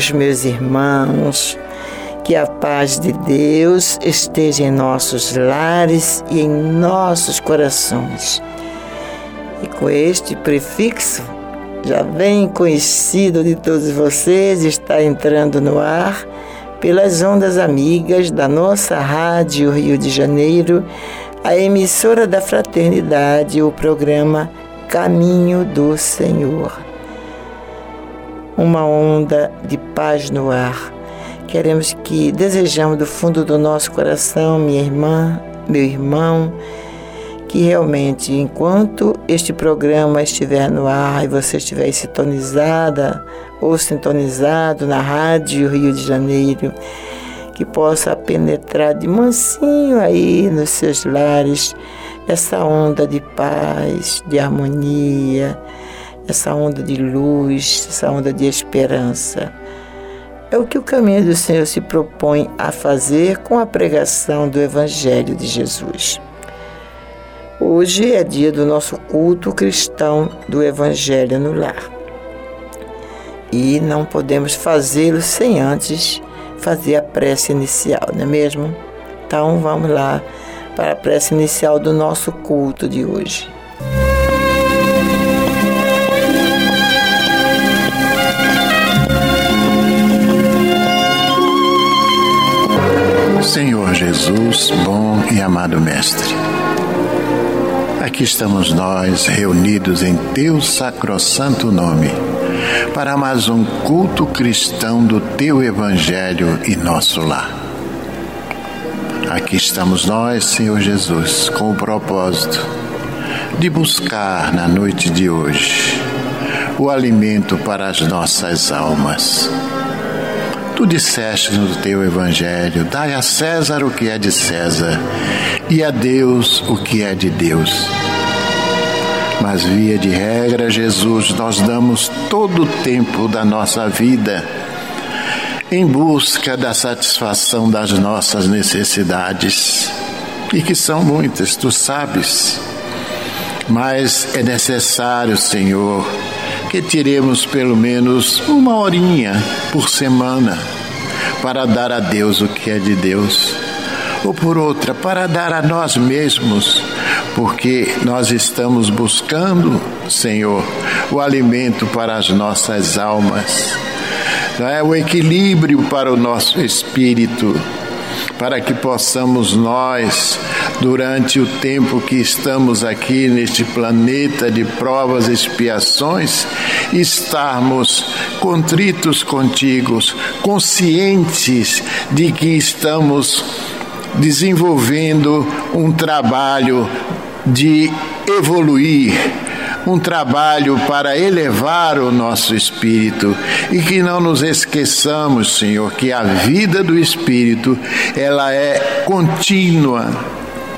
Amigos, meus irmãos, que a paz de Deus esteja em nossos lares e em nossos corações. E com este prefixo, já bem conhecido de todos vocês, está entrando no ar pelas ondas amigas da nossa Rádio Rio de Janeiro, a emissora da Fraternidade, o programa Caminho do Senhor uma onda de paz no ar. Queremos que, desejamos do fundo do nosso coração, minha irmã, meu irmão, que realmente, enquanto este programa estiver no ar e você estiver sintonizada ou sintonizado na Rádio Rio de Janeiro, que possa penetrar de mansinho aí nos seus lares essa onda de paz, de harmonia, essa onda de luz, essa onda de esperança. É o que o caminho do Senhor se propõe a fazer com a pregação do Evangelho de Jesus. Hoje é dia do nosso culto cristão do Evangelho no lar. E não podemos fazê-lo sem antes fazer a prece inicial, não é mesmo? Então vamos lá para a prece inicial do nosso culto de hoje. Senhor Jesus, bom e amado Mestre. Aqui estamos nós reunidos em Teu sacrossanto nome para mais um culto cristão do Teu Evangelho e nosso lar. Aqui estamos nós, Senhor Jesus, com o propósito de buscar na noite de hoje o alimento para as nossas almas Tu disseste no teu evangelho: dai a César o que é de César e a Deus o que é de Deus. Mas, via de regra, Jesus, nós damos todo o tempo da nossa vida em busca da satisfação das nossas necessidades, e que são muitas, tu sabes. Mas é necessário, Senhor, que tiremos pelo menos uma horinha por semana para dar a Deus o que é de Deus, ou por outra, para dar a nós mesmos, porque nós estamos buscando, Senhor, o alimento para as nossas almas, não é? o equilíbrio para o nosso espírito. para que possamos nós, durante o tempo que estamos aqui neste planeta de provas e expiações, estarmos contritos contigo, conscientes de que estamos desenvolvendo um trabalho de evoluir um trabalho para elevar o nosso espírito. E que não nos esqueçamos, Senhor, que a vida do espírito ela é contínua,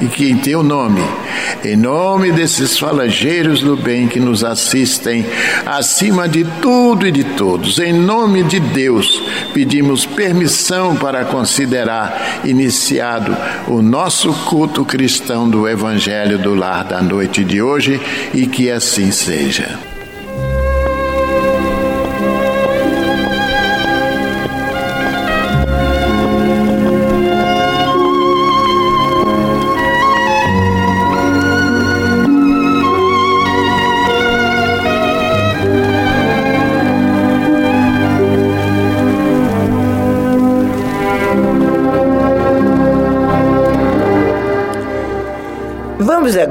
e que em teu nome, em nome desses falangeiros do bem que nos assistem, acima de tudo e de todos, em nome de Deus, pedimos permissão para considerar iniciado o nosso culto cristão do Evangelho do Lar da noite de hoje e que assim seja.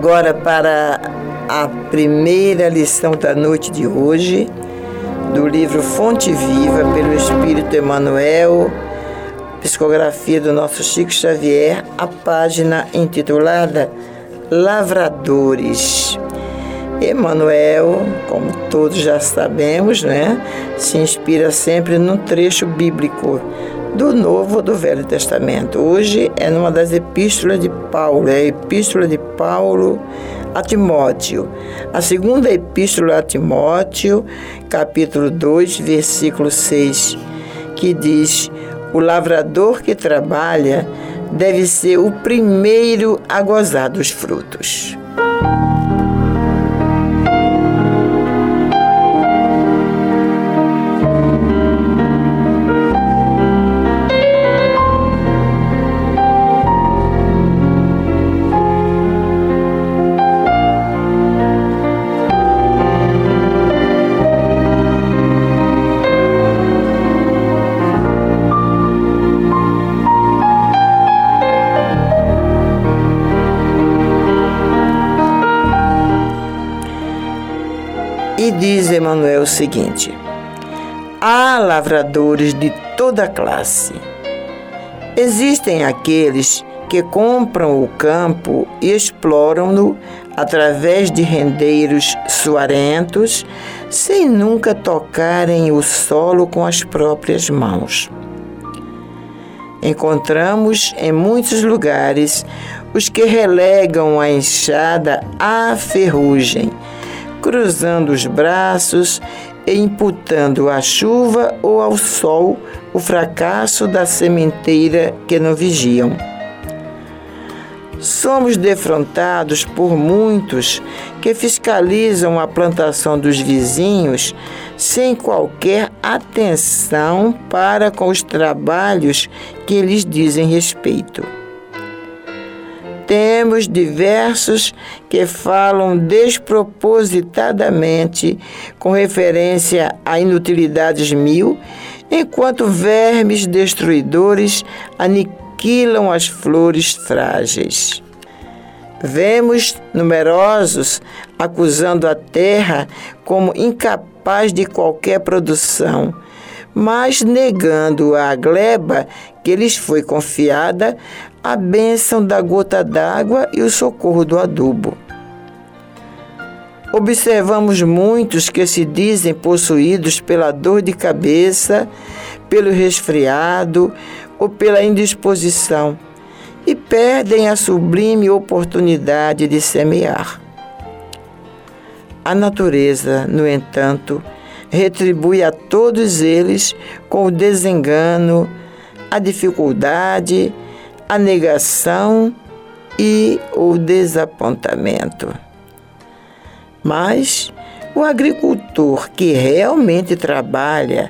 Agora para a primeira lição da noite de hoje, do livro Fonte Viva, pelo Espírito Emmanuel, psicografia do nosso Chico Xavier, a página intitulada Lavradores. Emmanuel, como todos já sabemos, né, se inspira sempre num trecho bíblico do Novo ou do Velho Testamento. Hoje é numa das epístolas de Paulo, é a epístola de Paulo a Timóteo. A segunda epístola a Timóteo, capítulo 2, versículo 6, que diz: O lavrador que trabalha deve ser o primeiro a gozar dos frutos. O seguinte: há lavradores de toda classe. Existem aqueles que compram o campo e exploram-no através de rendeiros suarentos, sem nunca tocarem o solo com as próprias mãos. Encontramos em muitos lugares os que relegam a enxada à ferrugem cruzando os braços e imputando à chuva ou ao sol o fracasso da sementeira que não vigiam. Somos defrontados por muitos que fiscalizam a plantação dos vizinhos sem qualquer atenção para com os trabalhos que lhes dizem respeito. Temos diversos que falam despropositadamente com referência a inutilidades mil, enquanto vermes destruidores aniquilam as flores frágeis. Vemos numerosos acusando a terra como incapaz de qualquer produção, mas negando a gleba que lhes foi confiada a bênção da gota d'água e o socorro do adubo. Observamos muitos que se dizem possuídos pela dor de cabeça, pelo resfriado ou pela indisposição e perdem a sublime oportunidade de semear. A natureza, no entanto, retribui a todos eles com o desengano, a dificuldade a negação e o desapontamento. Mas o agricultor que realmente trabalha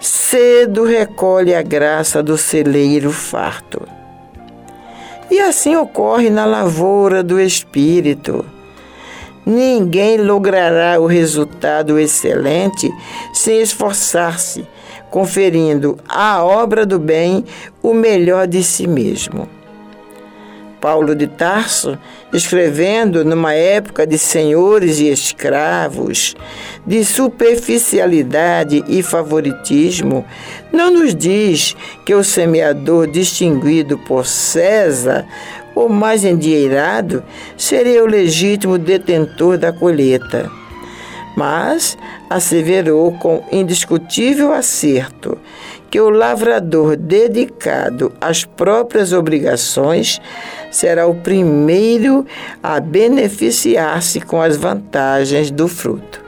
cedo recolhe a graça do celeiro farto. E assim ocorre na lavoura do espírito. Ninguém logrará o resultado excelente sem esforçar-se, conferindo à obra do bem o melhor de si mesmo. Paulo de Tarso, escrevendo numa época de senhores e escravos, de superficialidade e favoritismo, não nos diz que o semeador distinguido por César, o mais endieirado, seria o legítimo detentor da colheita. Mas asseverou com indiscutível acerto que o lavrador dedicado às próprias obrigações será o primeiro a beneficiar-se com as vantagens do fruto.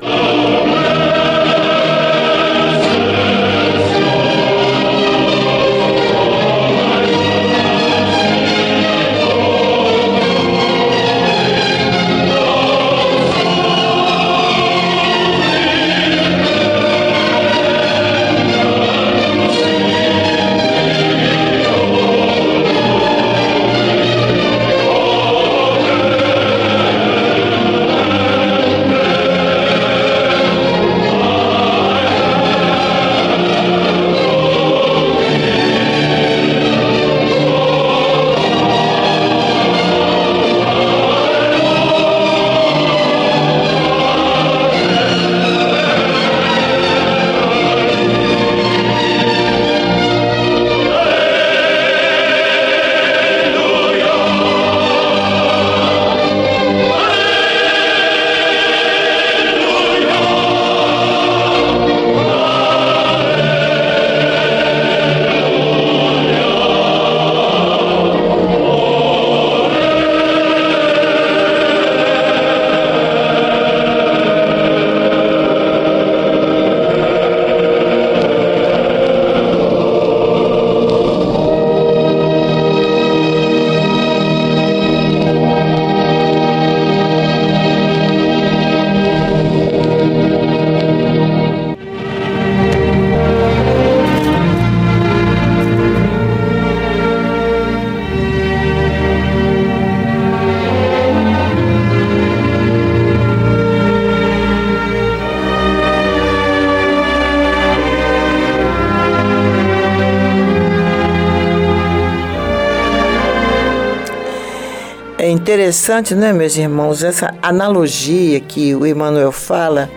Interessante, né, meus irmãos, essa analogia que o Emmanuel fala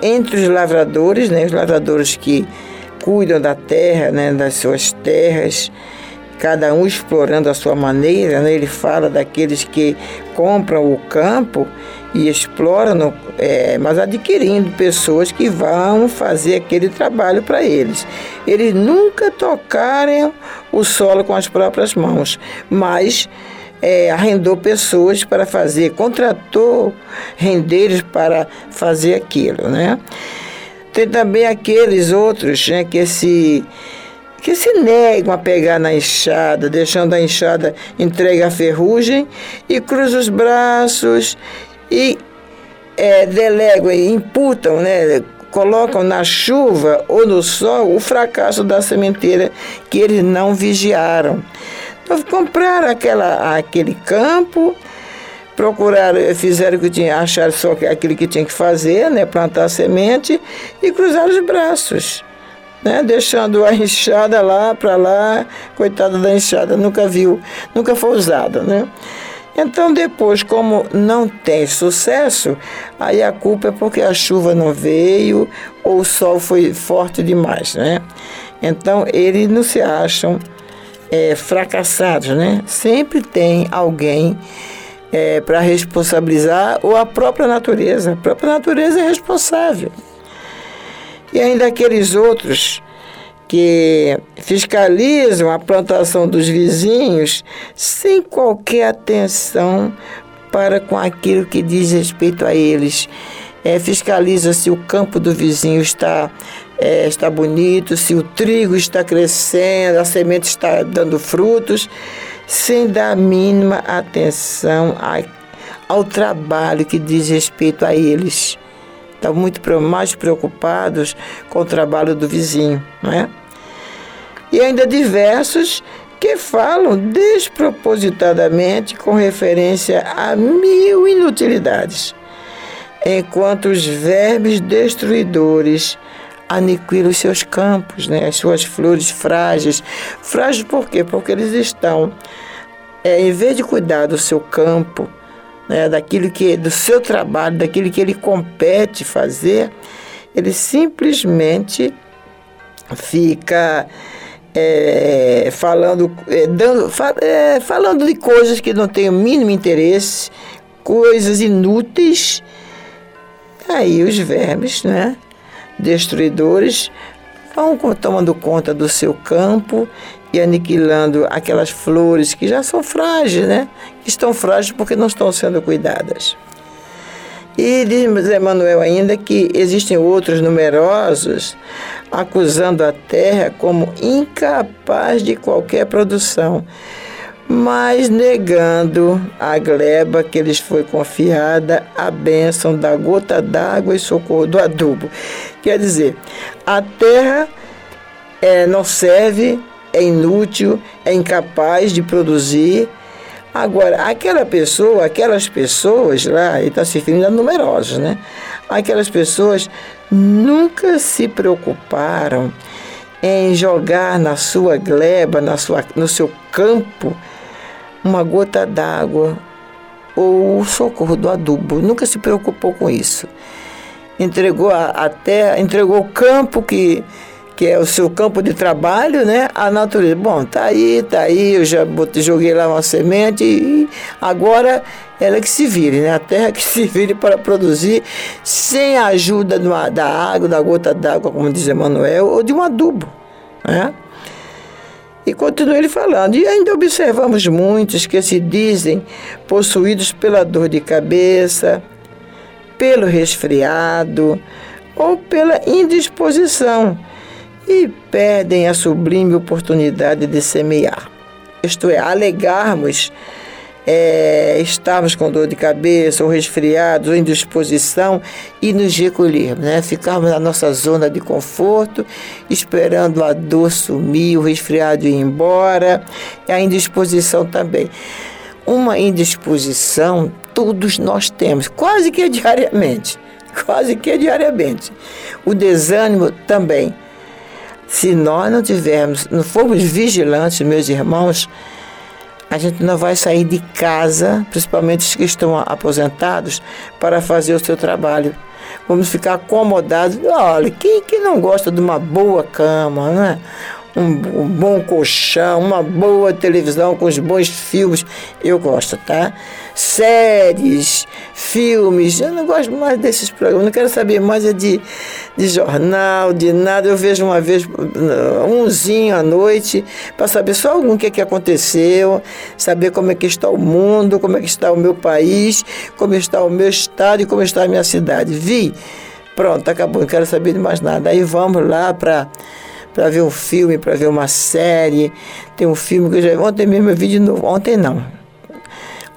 entre os lavradores, né, os lavradores que cuidam da terra, né, das suas terras, cada um explorando a sua maneira. Né, ele fala daqueles que compram o campo e exploram, é, mas adquirindo pessoas que vão fazer aquele trabalho para eles. Eles nunca tocarem o solo com as próprias mãos, mas é, arrendou pessoas para fazer, contratou rendeiros para fazer aquilo, né? Tem também aqueles outros né, que se que se negam a pegar na enxada, deixando a enxada entregue à ferrugem e cruzam os braços e é, delegam imputam, né, colocam na chuva ou no sol o fracasso da sementeira que eles não vigiaram. Então, compraram aquela, aquele campo, procuraram, fizeram o que tinha, acharam só aquilo que tinha que fazer, né, plantar semente, e cruzaram os braços. Né, deixando a enxada lá para lá, coitada da enxada, nunca viu, nunca foi usada, né? Então depois, como não tem sucesso, aí a culpa é porque a chuva não veio ou o sol foi forte demais, né? Então eles não se acham é, fracassados, né? Sempre tem alguém é, para responsabilizar ou a própria natureza. A própria natureza é responsável. E ainda aqueles outros que fiscalizam a plantação dos vizinhos sem qualquer atenção para com aquilo que diz respeito a eles. É, fiscaliza se o campo do vizinho está é, está bonito, se o trigo está crescendo, a semente está dando frutos. sem dar a mínima atenção a, ao trabalho que diz respeito a eles. Estão muito mais preocupados com o trabalho do vizinho, não é? E ainda diversos que falam despropositadamente com referência a mil inutilidades, enquanto os verbos destruidores aniquilam os seus campos, né, as suas flores frágeis. Frágeis por quê? Porque eles estão, é, em vez de cuidar do seu campo, né, daquilo que, do seu trabalho, daquilo que ele compete fazer, ele simplesmente fica é, falando, é, dando, é, falando de coisas que não têm o mínimo interesse, coisas inúteis. Aí os vermes, né, destruidores, vão tomando conta do seu campo e aniquilando aquelas flores que já são frágeis, né? Que estão frágeis porque não estão sendo cuidadas. E diz Emmanuel ainda que existem outros numerosos acusando a terra como incapaz de qualquer produção, mas negando a gleba que lhes foi confiada a bênção da gota d'água e socorro do adubo. Quer dizer, a terra é, não serve, é inútil, é incapaz de produzir. Agora, aquela pessoa, aquelas pessoas lá, ele está se referindo a numerosos, né? Aquelas pessoas nunca se preocuparam em jogar na sua gleba, na sua, no seu campo, uma gota d'água ou o socorro do adubo. Nunca se preocupou com isso. Entregou a, a terra, entregou o campo que que é o seu campo de trabalho, né? A natureza. Bom, tá aí, tá aí, eu já botei, joguei lá uma semente e agora ela que se vire, né? A terra que se vire para produzir sem a ajuda da água, da gota d'água, como diz Emmanuel, ou de um adubo, né? E continua ele falando. E ainda observamos muitos que se dizem possuídos pela dor de cabeça, pelo resfriado ou pela indisposição e perdem a sublime oportunidade de semear. Isto é, alegarmos é, estarmos com dor de cabeça, ou resfriados, ou indisposição, e nos recolhermos, né? ficarmos na nossa zona de conforto, esperando a dor sumir, o resfriado ir embora, e a indisposição também. Uma indisposição todos nós temos, quase que diariamente, quase que diariamente. O desânimo também. Se nós não tivermos, não formos vigilantes, meus irmãos, a gente não vai sair de casa, principalmente os que estão aposentados, para fazer o seu trabalho. Vamos ficar acomodados. Olha, quem que não gosta de uma boa cama, né? um, um, bom colchão, uma boa televisão com os bons filmes. Eu gosto, tá? Séries, filmes. Eu não gosto mais desses programas. Não quero saber mais é de, de jornal, de nada. Eu vejo uma vez umzinho à noite para saber só algum que, é que aconteceu, saber como é que está o mundo, como é que está o meu país, como está o meu estado e como está a minha cidade. Vi. Pronto, acabou, não quero saber de mais nada. Aí vamos lá para para ver um filme, para ver uma série. Tem um filme que eu já. Ontem mesmo eu vi de novo. Ontem não.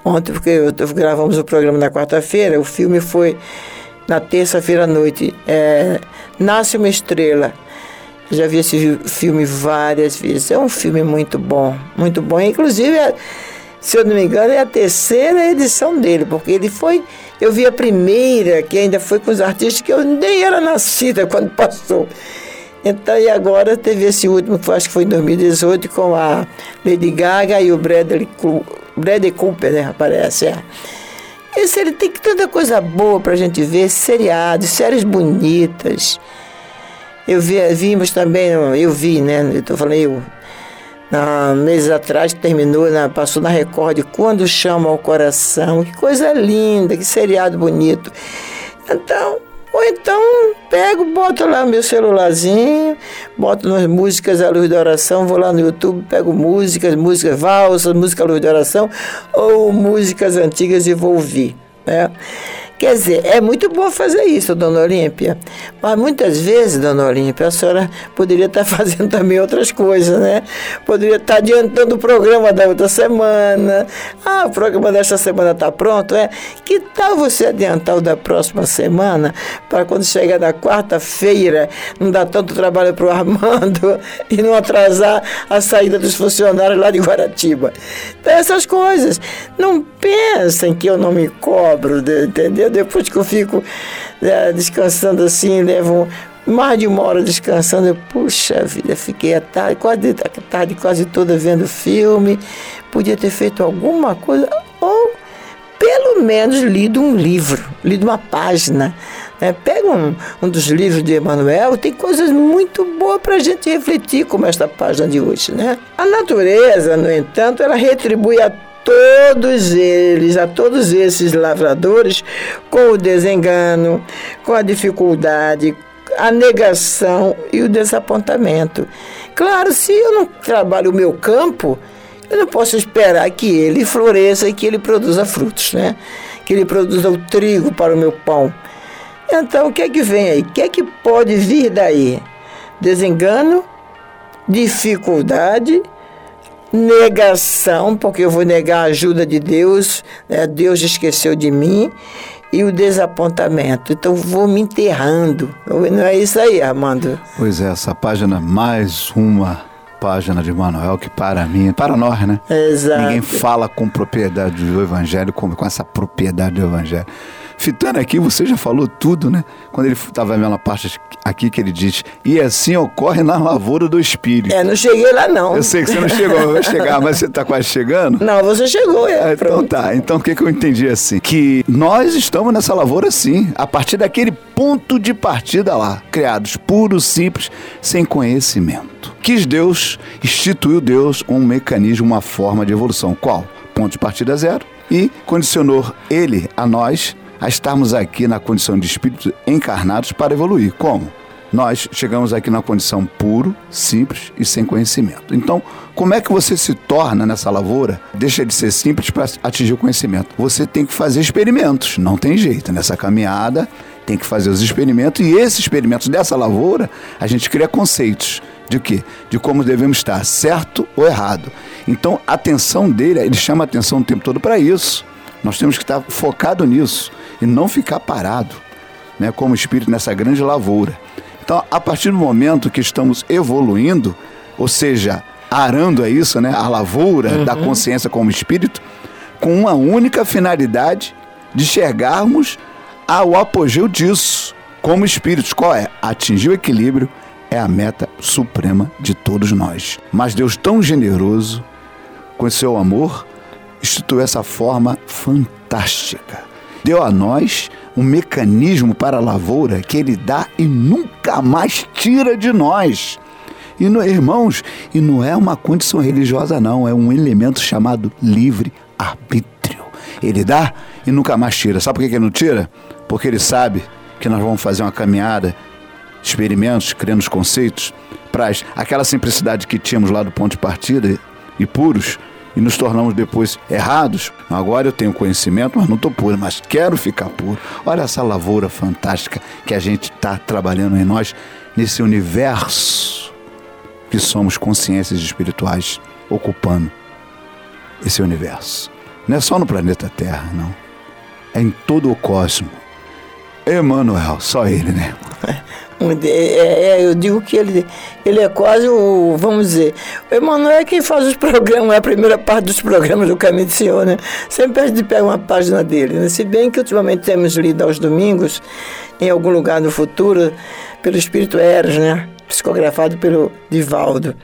Ontem, porque eu, gravamos o programa na quarta-feira, o filme foi na terça-feira à noite. É, Nasce uma Estrela. Já vi esse filme várias vezes. É um filme muito bom, muito bom. Inclusive, é, se eu não me engano, é a terceira edição dele, porque ele foi. Eu vi a primeira, que ainda foi com os artistas que eu nem era nascida quando passou. Então, e agora teve esse último, que acho que foi em 2018, com a Lady Gaga e o Bradley, Bradley Cooper, né? Aparece. É. Esse ele tem tanta coisa boa para a gente ver, seriados, séries bonitas. Eu vi, vimos também, eu vi, né? Eu tô falando eu. Há meses atrás terminou, na, passou na Record Quando Chama ao Coração. Que coisa linda, que seriado bonito. Então, ou então pego, boto lá meu celularzinho, boto nas músicas à luz da oração, vou lá no YouTube, pego músicas, músicas valsas, música à luz da oração, ou músicas antigas e vou ouvir. Né? Quer dizer, é muito bom fazer isso, dona Olímpia. Mas muitas vezes, dona Olímpia, a senhora poderia estar fazendo também outras coisas, né? Poderia estar adiantando o programa da outra semana. Ah, o programa desta semana está pronto, é? Que tal você adiantar o da próxima semana para quando chegar na quarta-feira não dar tanto trabalho para o Armando e não atrasar a saída dos funcionários lá de Guaratiba? Então, essas coisas. Não pensem que eu não me cobro, entendeu? Depois que eu fico é, descansando assim, levo mais de uma hora descansando, eu, puxa vida, fiquei a tarde, quase, a tarde quase toda vendo filme, podia ter feito alguma coisa, ou pelo menos lido um livro, lido uma página. Né? Pega um, um dos livros de Emmanuel, tem coisas muito boas para a gente refletir, como esta página de hoje. Né? A natureza, no entanto, ela retribui a todos eles, a todos esses lavradores, com o desengano, com a dificuldade, a negação e o desapontamento. Claro, se eu não trabalho o meu campo, eu não posso esperar que ele floresça e que ele produza frutos, né? Que ele produza o trigo para o meu pão. Então, o que é que vem aí? O que é que pode vir daí? Desengano, dificuldade, negação, porque eu vou negar a ajuda de Deus, né? Deus esqueceu de mim, e o desapontamento. Então vou me enterrando. Não é isso aí, Armando? Pois é, essa página, mais uma página de Manuel que para mim, para nós, né? Exato. Ninguém fala com propriedade do Evangelho, com, com essa propriedade do Evangelho. Fitando aqui, você já falou tudo, né? Quando ele estava vendo a parte aqui que ele diz, e assim ocorre na lavoura do Espírito. É, não cheguei lá não. Eu sei que você não chegou, vai chegar, mas você está quase chegando? Não, você chegou, é. é então tá, então o que, que eu entendi assim? Que nós estamos nessa lavoura sim, a partir daquele ponto de partida lá, criados puros, simples, sem conhecimento. Quis Deus, instituiu Deus um mecanismo, uma forma de evolução. Qual? Ponto de partida zero. E condicionou ele a nós a estarmos aqui na condição de espíritos encarnados para evoluir. Como? Nós chegamos aqui na condição puro, simples e sem conhecimento. Então, como é que você se torna nessa lavoura? Deixa de ser simples para atingir o conhecimento. Você tem que fazer experimentos, não tem jeito. Nessa caminhada, tem que fazer os experimentos e esses experimentos dessa lavoura, a gente cria conceitos de quê? De como devemos estar, certo ou errado. Então, a atenção dele, ele chama a atenção o tempo todo para isso. Nós temos que estar focado nisso e não ficar parado, né, como espírito nessa grande lavoura. Então, a partir do momento que estamos evoluindo, ou seja, arando é isso, né, a lavoura uhum. da consciência como espírito, com uma única finalidade de chegarmos ao apogeu disso, como espíritos. Qual é? Atingir o equilíbrio é a meta suprema de todos nós. Mas Deus tão generoso, com seu amor, instituiu essa forma fantástica deu a nós um mecanismo para a lavoura que ele dá e nunca mais tira de nós. E, no, irmãos, e não é uma condição religiosa, não, é um elemento chamado livre-arbítrio. Ele dá e nunca mais tira. Sabe por que ele não tira? Porque ele sabe que nós vamos fazer uma caminhada, experimentos, criando os conceitos, para aquela simplicidade que tínhamos lá do ponto de partida e puros, e nos tornamos depois errados. Agora eu tenho conhecimento, mas não estou puro, mas quero ficar puro. Olha essa lavoura fantástica que a gente está trabalhando em nós, nesse universo que somos consciências espirituais ocupando esse universo. Não é só no planeta Terra, não. É em todo o cosmos. Emmanuel, só ele, né? É, é, eu digo que ele, ele é quase o, vamos dizer, o Emanuel é quem faz os programas, é a primeira parte dos programas do Caminho do Senhor, né? Sempre a gente pega uma página dele, né? Se bem que ultimamente temos lido aos domingos, em algum lugar no futuro, pelo Espírito Eros, né? Psicografado pelo Divaldo.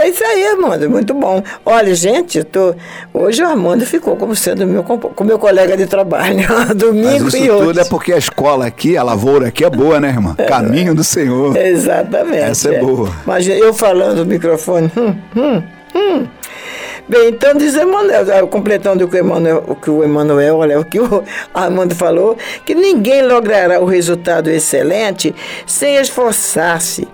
É isso aí, Armando, muito bom. Olha, gente, eu tô... hoje o Armando ficou como sendo meu, com meu colega de trabalho, domingo Mas isso e hoje. tudo é porque a escola aqui, a lavoura aqui é boa, né, irmã? É. Caminho do Senhor. Exatamente. Essa é, é. boa. Mas eu falando no microfone, hum, hum, hum. Bem, então diz Emmanuel, completando o que o Emmanuel, o que o Emmanuel, olha, o que o Armando falou, que ninguém logrará o resultado excelente sem esforçar-se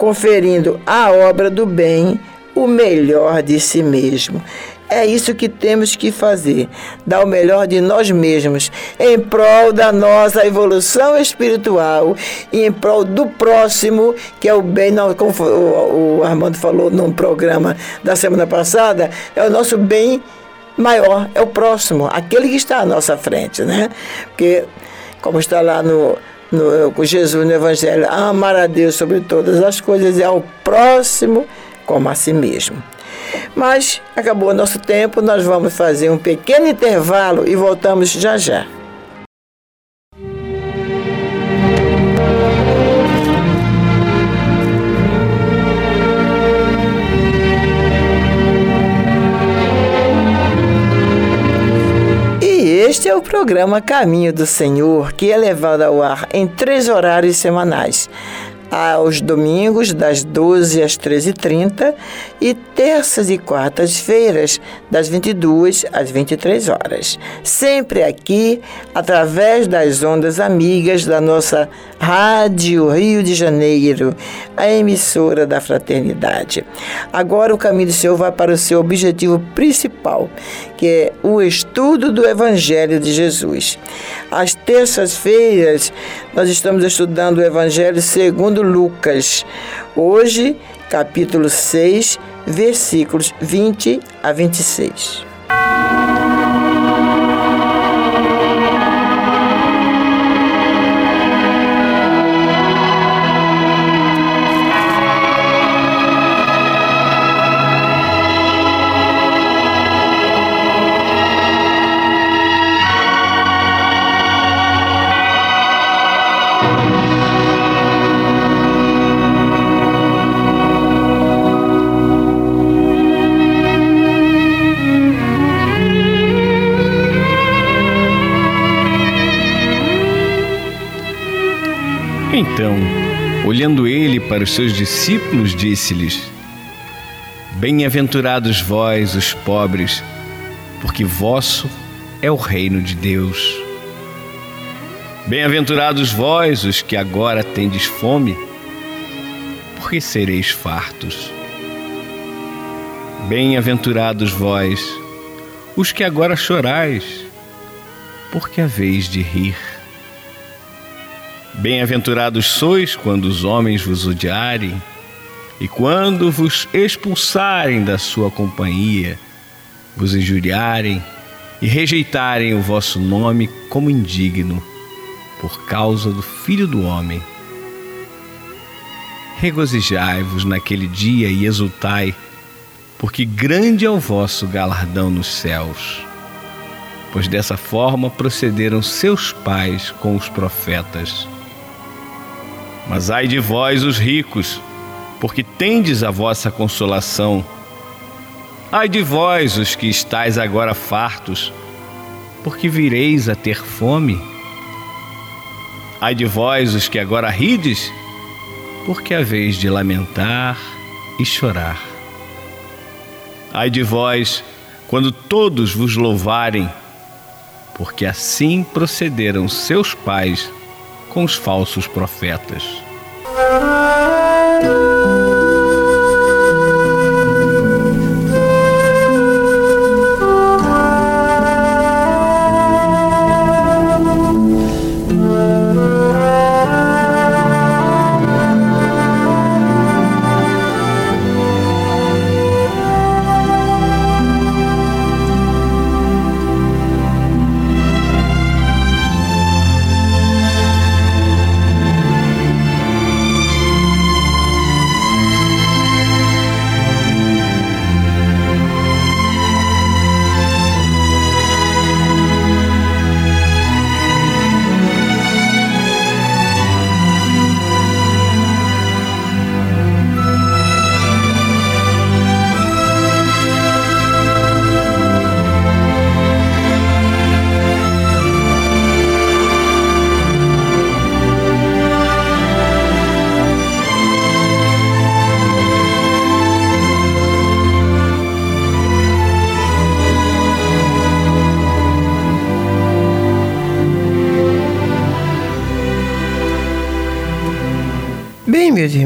conferindo à obra do bem o melhor de si mesmo. É isso que temos que fazer, dar o melhor de nós mesmos, em prol da nossa evolução espiritual e em prol do próximo, que é o bem, como o Armando falou no programa da semana passada, é o nosso bem maior, é o próximo, aquele que está à nossa frente, né? Porque, como está lá no, no, com Jesus no Evangelho, amar a Deus sobre todas as coisas e ao próximo como a si mesmo. Mas acabou nosso tempo, nós vamos fazer um pequeno intervalo e voltamos já já. Este é o programa Caminho do Senhor, que é levado ao ar em três horários semanais aos domingos, das 12 às 13h30, e terças e quartas-feiras, das 22 às 23 horas. Sempre aqui, através das ondas amigas da nossa Rádio Rio de Janeiro, a emissora da fraternidade. Agora o caminho do Senhor vai para o seu objetivo principal, que é o estudo do Evangelho de Jesus. Às terças-feiras, nós estamos estudando o Evangelho segundo Lucas. Hoje, capítulo 6, versículos 20 a 26. Para os seus discípulos, disse-lhes: Bem-aventurados vós, os pobres, porque vosso é o reino de Deus. Bem-aventurados vós, os que agora tendes fome, porque sereis fartos. Bem-aventurados vós, os que agora chorais, porque haveis de rir. Bem-aventurados sois quando os homens vos odiarem e quando vos expulsarem da sua companhia, vos injuriarem e rejeitarem o vosso nome como indigno, por causa do Filho do Homem. Regozijai-vos naquele dia e exultai, porque grande é o vosso galardão nos céus. Pois dessa forma procederam seus pais com os profetas. Mas ai de vós, os ricos, porque tendes a vossa consolação. Ai de vós, os que estáis agora fartos, porque vireis a ter fome. Ai de vós, os que agora rides, porque haveis de lamentar e chorar. Ai de vós, quando todos vos louvarem, porque assim procederam seus pais com os falsos profetas.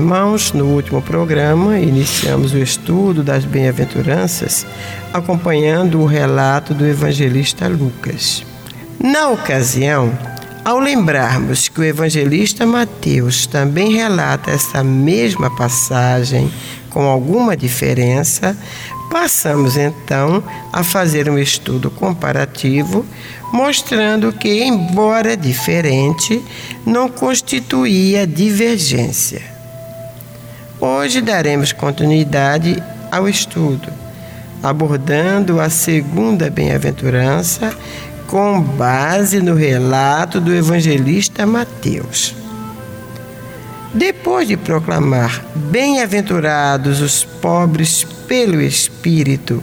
Irmãos, no último programa iniciamos o estudo das bem-aventuranças acompanhando o relato do evangelista Lucas. Na ocasião, ao lembrarmos que o evangelista Mateus também relata essa mesma passagem com alguma diferença, passamos então a fazer um estudo comparativo, mostrando que, embora diferente, não constituía divergência. Hoje daremos continuidade ao estudo, abordando a segunda bem-aventurança com base no relato do evangelista Mateus. Depois de proclamar: Bem-aventurados os pobres pelo Espírito,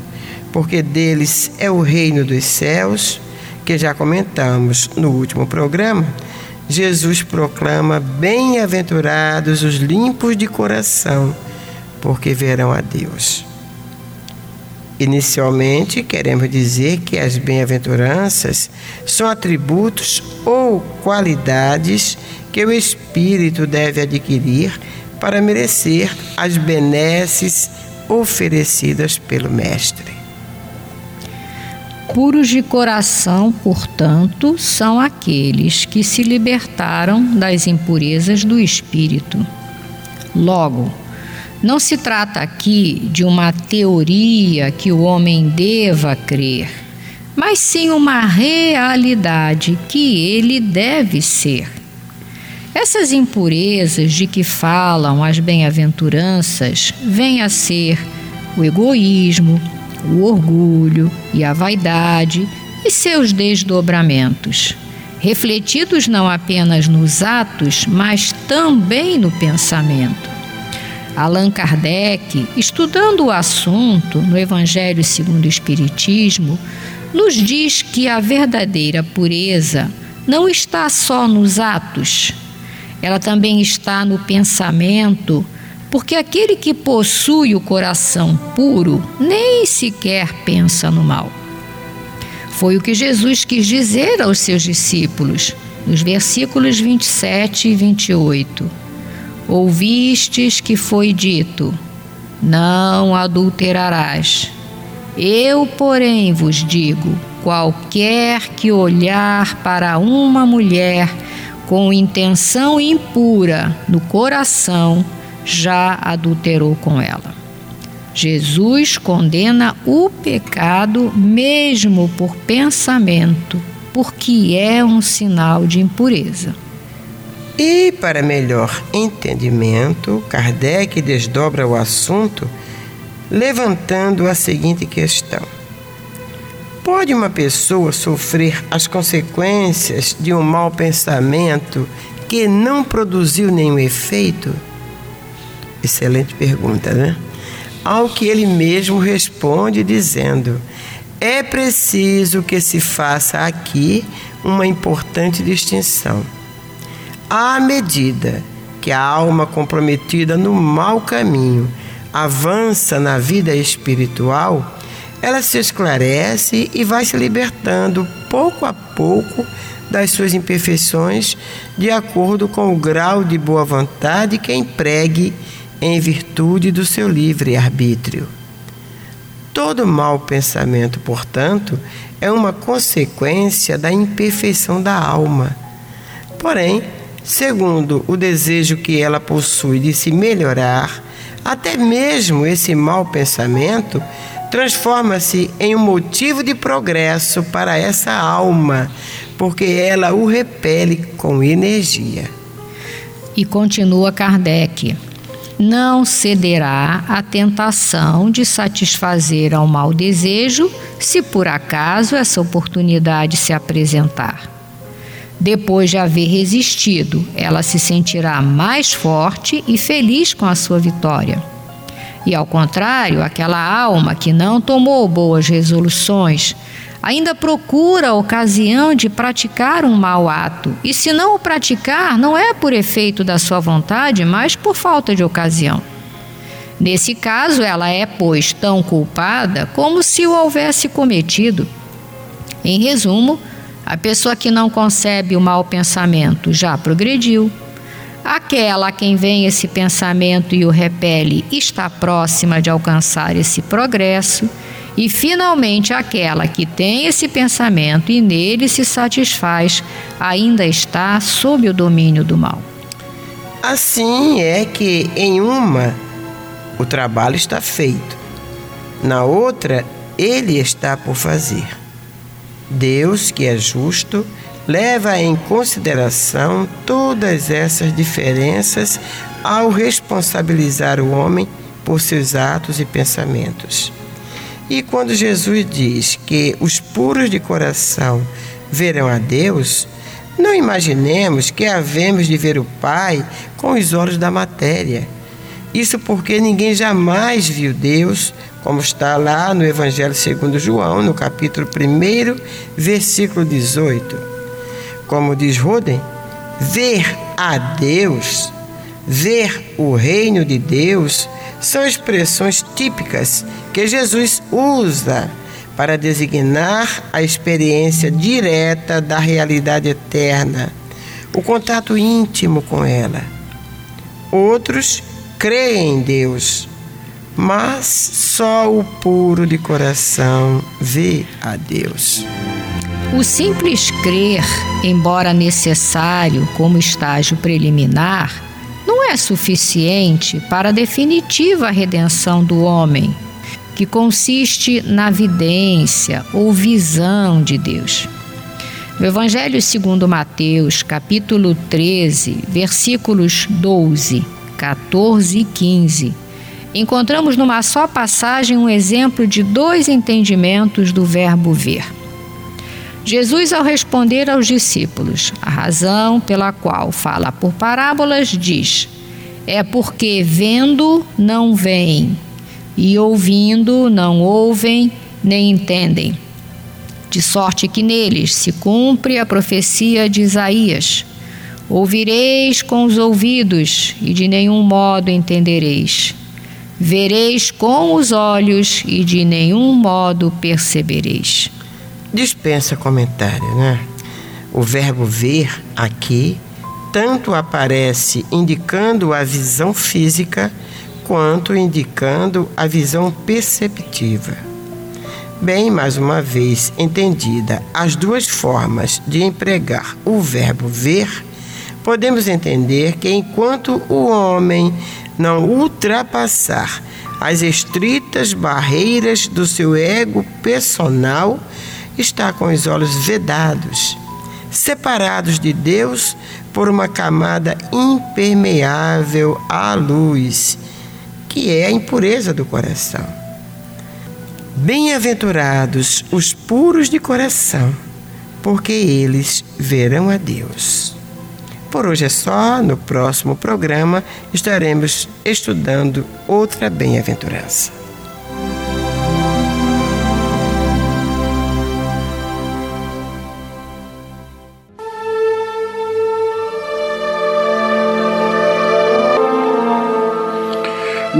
porque deles é o reino dos céus, que já comentamos no último programa, Jesus proclama: Bem-aventurados os limpos de coração, porque verão a Deus. Inicialmente, queremos dizer que as bem-aventuranças são atributos ou qualidades que o espírito deve adquirir para merecer as benesses oferecidas pelo Mestre. Puros de coração, portanto, são aqueles que se libertaram das impurezas do espírito. Logo, não se trata aqui de uma teoria que o homem deva crer, mas sim uma realidade que ele deve ser. Essas impurezas de que falam as bem-aventuranças vêm a ser o egoísmo, o orgulho e a vaidade e seus desdobramentos, refletidos não apenas nos atos, mas também no pensamento. Allan Kardec, estudando o assunto no Evangelho segundo o Espiritismo, nos diz que a verdadeira pureza não está só nos atos, ela também está no pensamento, porque aquele que possui o coração puro nem sequer pensa no mal. Foi o que Jesus quis dizer aos seus discípulos, nos versículos 27 e 28. Ouvistes que foi dito: Não adulterarás. Eu, porém, vos digo: qualquer que olhar para uma mulher com intenção impura no coração, já adulterou com ela. Jesus condena o pecado mesmo por pensamento, porque é um sinal de impureza. E, para melhor entendimento, Kardec desdobra o assunto levantando a seguinte questão: Pode uma pessoa sofrer as consequências de um mau pensamento que não produziu nenhum efeito? Excelente pergunta, né? Ao que ele mesmo responde dizendo: É preciso que se faça aqui uma importante distinção à medida que a alma comprometida no mau caminho avança na vida espiritual, ela se esclarece e vai se libertando pouco a pouco das suas imperfeições, de acordo com o grau de boa vontade que empregue em virtude do seu livre arbítrio. Todo mau pensamento, portanto, é uma consequência da imperfeição da alma. Porém, Segundo, o desejo que ela possui de se melhorar, até mesmo esse mau pensamento transforma-se em um motivo de progresso para essa alma, porque ela o repele com energia. E continua Kardec: não cederá à tentação de satisfazer ao mau desejo, se por acaso essa oportunidade se apresentar. Depois de haver resistido, ela se sentirá mais forte e feliz com a sua vitória. E ao contrário, aquela alma que não tomou boas resoluções ainda procura a ocasião de praticar um mau ato, e se não o praticar, não é por efeito da sua vontade, mas por falta de ocasião. Nesse caso, ela é, pois, tão culpada como se o houvesse cometido. Em resumo, a pessoa que não concebe o mau pensamento já progrediu. Aquela a quem vem esse pensamento e o repele está próxima de alcançar esse progresso, e finalmente aquela que tem esse pensamento e nele se satisfaz ainda está sob o domínio do mal. Assim é que em uma o trabalho está feito, na outra ele está por fazer. Deus, que é justo, leva em consideração todas essas diferenças ao responsabilizar o homem por seus atos e pensamentos. E quando Jesus diz que os puros de coração verão a Deus, não imaginemos que havemos de ver o Pai com os olhos da matéria. Isso porque ninguém jamais viu Deus, como está lá no Evangelho segundo João, no capítulo 1, versículo 18. Como diz Roden, ver a Deus, ver o reino de Deus, são expressões típicas que Jesus usa para designar a experiência direta da realidade eterna, o contato íntimo com ela. Outros creem em Deus, mas só o puro de coração vê a Deus. O simples crer, embora necessário como estágio preliminar, não é suficiente para a definitiva redenção do homem, que consiste na vidência ou visão de Deus. No Evangelho segundo Mateus, capítulo 13, versículos 12, 14 e 15, encontramos numa só passagem um exemplo de dois entendimentos do verbo ver. Jesus, ao responder aos discípulos a razão pela qual fala por parábolas, diz: É porque vendo não veem, e ouvindo não ouvem nem entendem. De sorte que neles se cumpre a profecia de Isaías: Ouvireis com os ouvidos e de nenhum modo entendereis. Vereis com os olhos e de nenhum modo percebereis dispensa comentário, né? O verbo ver aqui tanto aparece indicando a visão física quanto indicando a visão perceptiva. Bem, mais uma vez entendida as duas formas de empregar o verbo ver, podemos entender que enquanto o homem não ultrapassar as estritas barreiras do seu ego personal, está com os olhos vedados, separados de Deus por uma camada impermeável à luz, que é a impureza do coração. Bem-aventurados os puros de coração, porque eles verão a Deus. Por hoje é só, no próximo programa estaremos estudando outra bem-aventurança.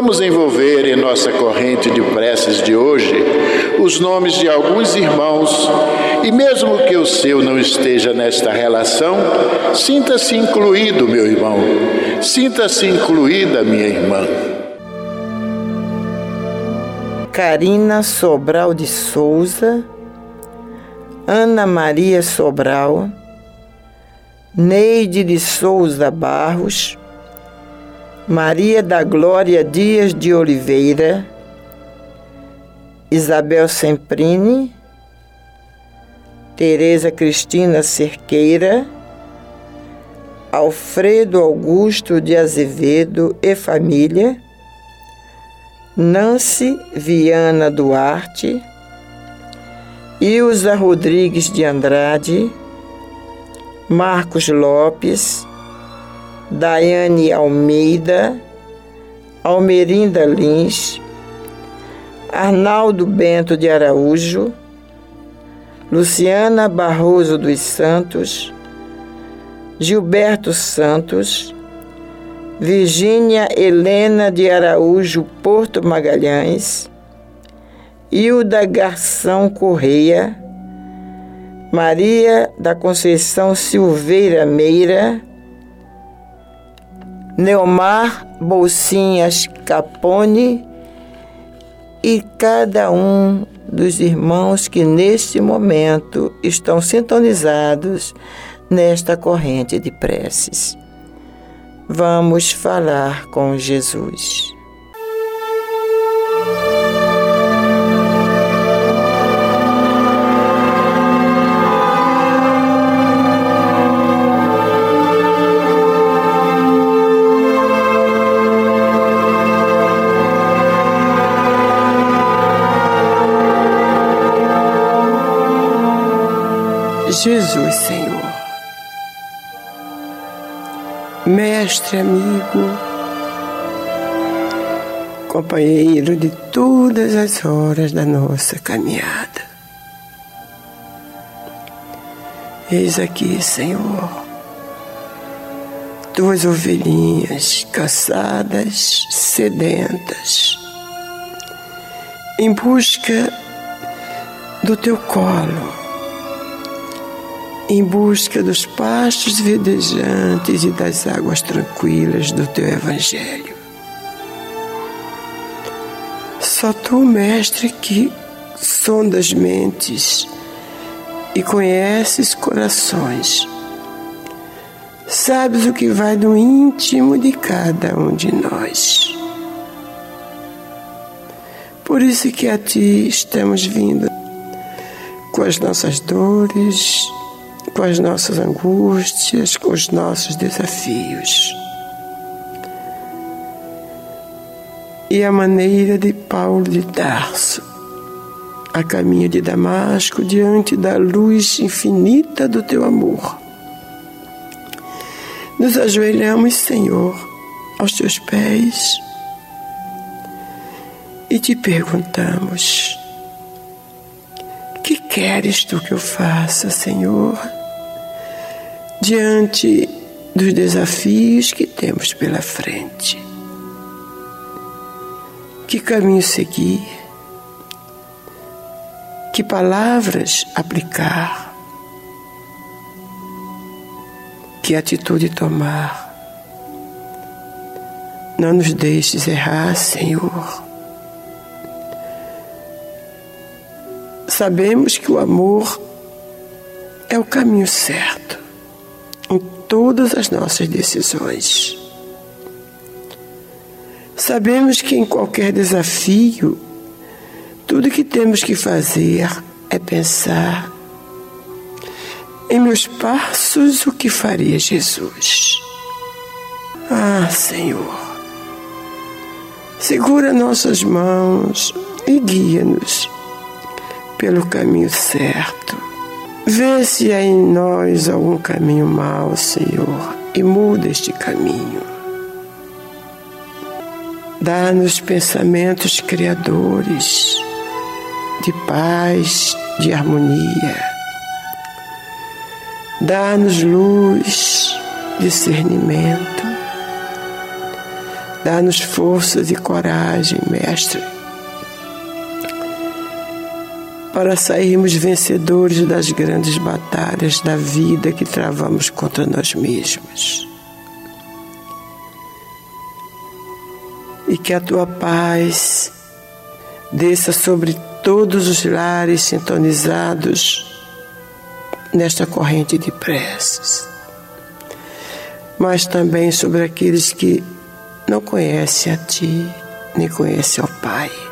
Vamos envolver em nossa corrente de preces de hoje os nomes de alguns irmãos e, mesmo que o seu não esteja nesta relação, sinta-se incluído, meu irmão, sinta-se incluída, minha irmã. Carina Sobral de Souza, Ana Maria Sobral, Neide de Souza Barros, Maria da Glória Dias de Oliveira, Isabel Semprini, Tereza Cristina Cerqueira, Alfredo Augusto de Azevedo e família, Nancy Viana Duarte, Ilza Rodrigues de Andrade, Marcos Lopes, Daiane Almeida, Almerinda Lins, Arnaldo Bento de Araújo, Luciana Barroso dos Santos, Gilberto Santos, Virgínia Helena de Araújo Porto Magalhães, Hilda Garção Correia, Maria da Conceição Silveira Meira, Neomar Bolsinhas Capone e cada um dos irmãos que neste momento estão sintonizados nesta corrente de preces. Vamos falar com Jesus. Jesus, Senhor. Mestre, amigo, companheiro de todas as horas da nossa caminhada. Eis aqui, Senhor, duas ovelhinhas cansadas, sedentas, em busca do teu colo em busca dos pastos verdejantes e das águas tranquilas do teu Evangelho. Só tu, Mestre, que sondas mentes e conheces corações, sabes o que vai do íntimo de cada um de nós. Por isso que a ti estamos vindo com as nossas dores, com as nossas angústias, com os nossos desafios. E a maneira de Paulo de Tarso, a caminho de Damasco, diante da luz infinita do teu amor. Nos ajoelhamos, Senhor, aos teus pés e te perguntamos: que queres tu que eu faça, Senhor? Diante dos desafios que temos pela frente. Que caminho seguir? Que palavras aplicar? Que atitude tomar? Não nos deixes errar, Senhor. Sabemos que o amor é o caminho certo todas as nossas decisões. Sabemos que em qualquer desafio, tudo que temos que fazer é pensar em meus passos o que faria Jesus. Ah, Senhor, segura nossas mãos e guia-nos pelo caminho certo Vê se há em nós algum caminho mau, Senhor, e muda este caminho. Dá-nos pensamentos criadores de paz, de harmonia. Dá-nos luz, discernimento. Dá-nos forças e coragem, Mestre, para sairmos vencedores das grandes batalhas da vida que travamos contra nós mesmos. E que a tua paz desça sobre todos os lares sintonizados nesta corrente de preces, mas também sobre aqueles que não conhecem a Ti, nem conhecem ao Pai.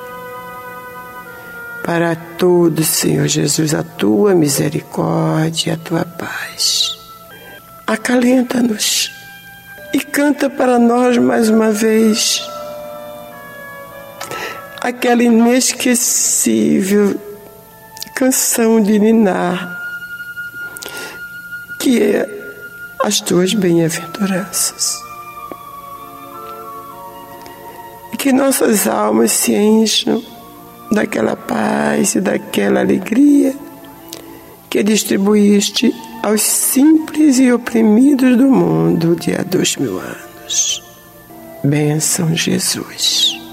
Para todos, Senhor Jesus, a Tua misericórdia, a Tua paz. Acalenta-nos e canta para nós mais uma vez aquela inesquecível canção de Ninar, que é as tuas bem-aventuranças. E que nossas almas se encham daquela paz e daquela alegria que distribuíste aos simples e oprimidos do mundo de há dois mil anos. Bênção, Jesus.